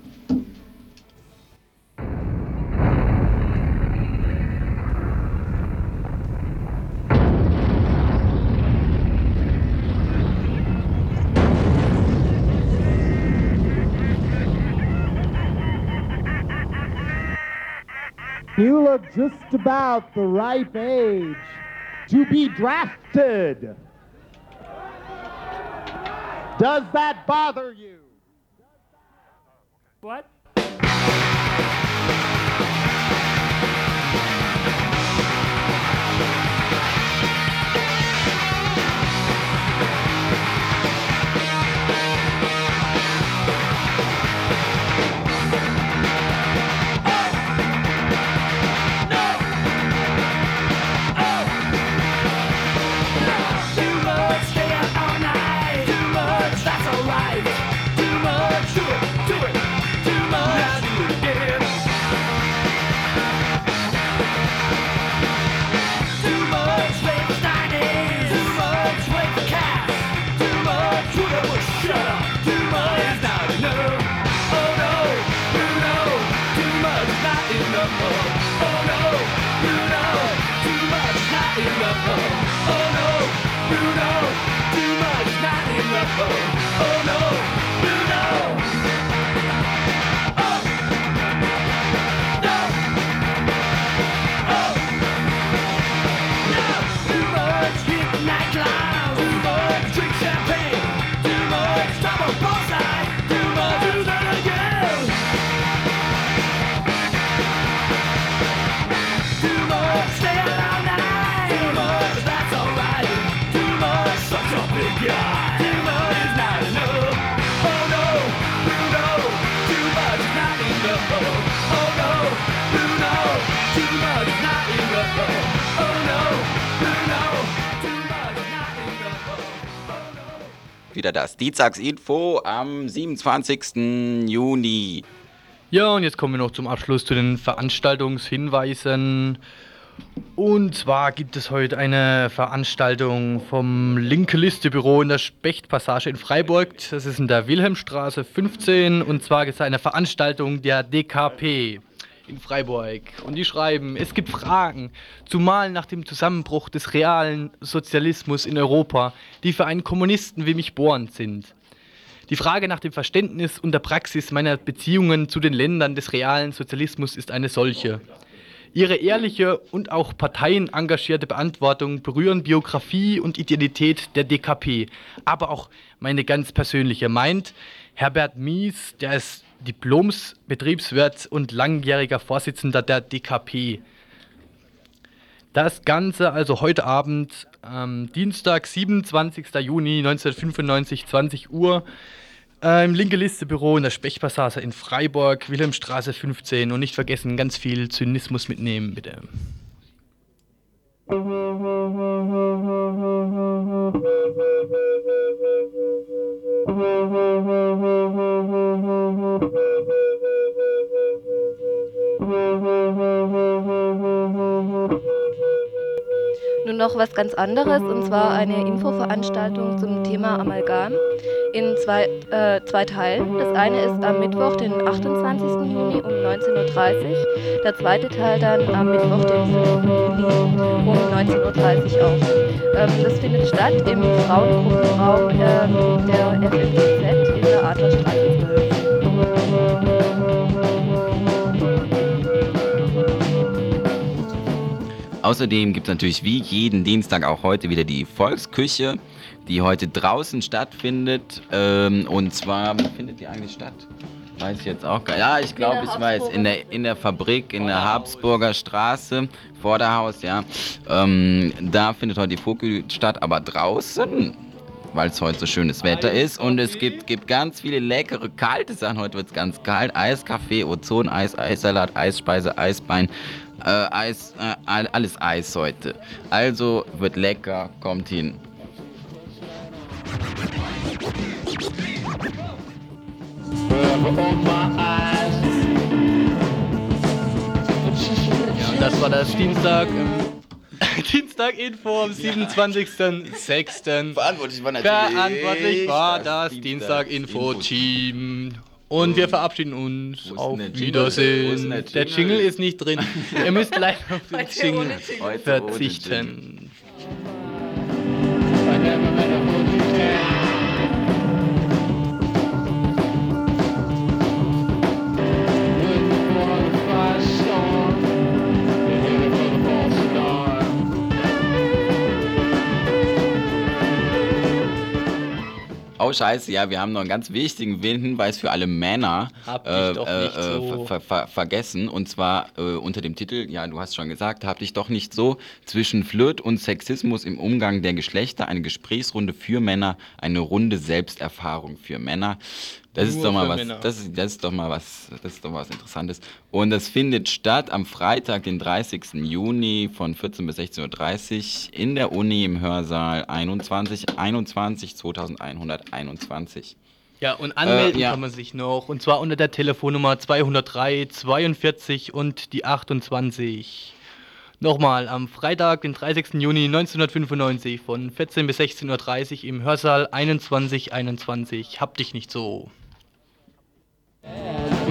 You look just about the ripe age to be drafted. Does that bother you? What? Das Dienstagsinfo am 27. Juni. Ja, und jetzt kommen wir noch zum Abschluss zu den Veranstaltungshinweisen. Und zwar gibt es heute eine Veranstaltung vom Linke Liste Büro in der Spechtpassage in Freiburg. Das ist in der Wilhelmstraße 15 und zwar ist es eine Veranstaltung der DKP in Freiburg. Und die schreiben, es gibt Fragen, zumal nach dem Zusammenbruch des realen Sozialismus in Europa, die für einen Kommunisten wie mich bohrend sind. Die Frage nach dem Verständnis und der Praxis meiner Beziehungen zu den Ländern des realen Sozialismus ist eine solche. Ihre ehrliche und auch parteienengagierte Beantwortung berühren Biografie und Identität der DKP, aber auch meine ganz persönliche meint Herbert Mies, der ist Diploms Betriebswirt und langjähriger Vorsitzender der DKP. Das Ganze also heute Abend, ähm, Dienstag, 27. Juni 1995, 20 Uhr, äh, im Linke Liste Büro in der Spechpassage in Freiburg, Wilhelmstraße 15. Und nicht vergessen, ganz viel Zynismus mitnehmen, bitte. Nun noch was ganz anderes, und zwar eine Infoveranstaltung zum Thema Amalgam in zwei, äh, zwei Teilen. Das eine ist am Mittwoch, den 28. Juni um 19.30 Uhr, der zweite Teil dann am Mittwoch, den 5. Juli um 19.30 Uhr auch. Ähm, das findet statt im Frauengruppenraum ähm, der FMGZ in der Adlerstraße 12. Außerdem gibt es natürlich wie jeden Dienstag auch heute wieder die Volksküche, die heute draußen stattfindet. Ähm, und zwar, wo findet die eigentlich statt? Weiß ich jetzt auch gar nicht. Ja, ich glaube, ich weiß. In der, in der Fabrik, in der Habsburger Straße, Vorderhaus, ja. Ähm, da findet heute die Volksküche statt, aber draußen weil es heute so schönes Wetter ist. Und es gibt, gibt ganz viele leckere, kalte Sachen. Heute wird es ganz kalt. Eiskaffee, Ozon, Eis, Eissalat, Eisspeise, Eisbein, äh, Eis, äh, all- alles Eis heute. Also wird lecker, kommt hin. Ja, und das war das Dienstag. ähm, Dienstag-Info am 27.06. Verantwortlich war natürlich Verantwortlich war das das Dienstag-Info-Team. Und Und- wir verabschieden uns. Auf denn der Jingle? Wiedersehen. der Der Jingle? Ist nicht drin. Ihr müsst leider auf den Jingle ohne Jingle. Oh scheiße, ja, wir haben noch einen ganz wichtigen Hinweis für alle Männer Hab dich doch nicht so. ver ver vergessen. Und zwar äh, unter dem Titel, ja, du hast schon gesagt, hab dich doch nicht so, zwischen Flirt und Sexismus im Umgang der Geschlechter, eine Gesprächsrunde für Männer, eine Runde Selbsterfahrung für Männer. Das ist doch mal was, das ist, das ist doch mal was, das ist doch mal was Interessantes. Und das findet statt am Freitag, den 30. Juni von 14 bis 16.30 Uhr in der Uni im Hörsaal 21 21 2121. Ja, und anmelden Äh, ja. kann man sich noch. Und zwar unter der Telefonnummer 203 42 und die 28. Nochmal am Freitag, den 30. Juni 1995 von 14 bis 16.30 Uhr im Hörsaal 2121. Hab dich nicht so. And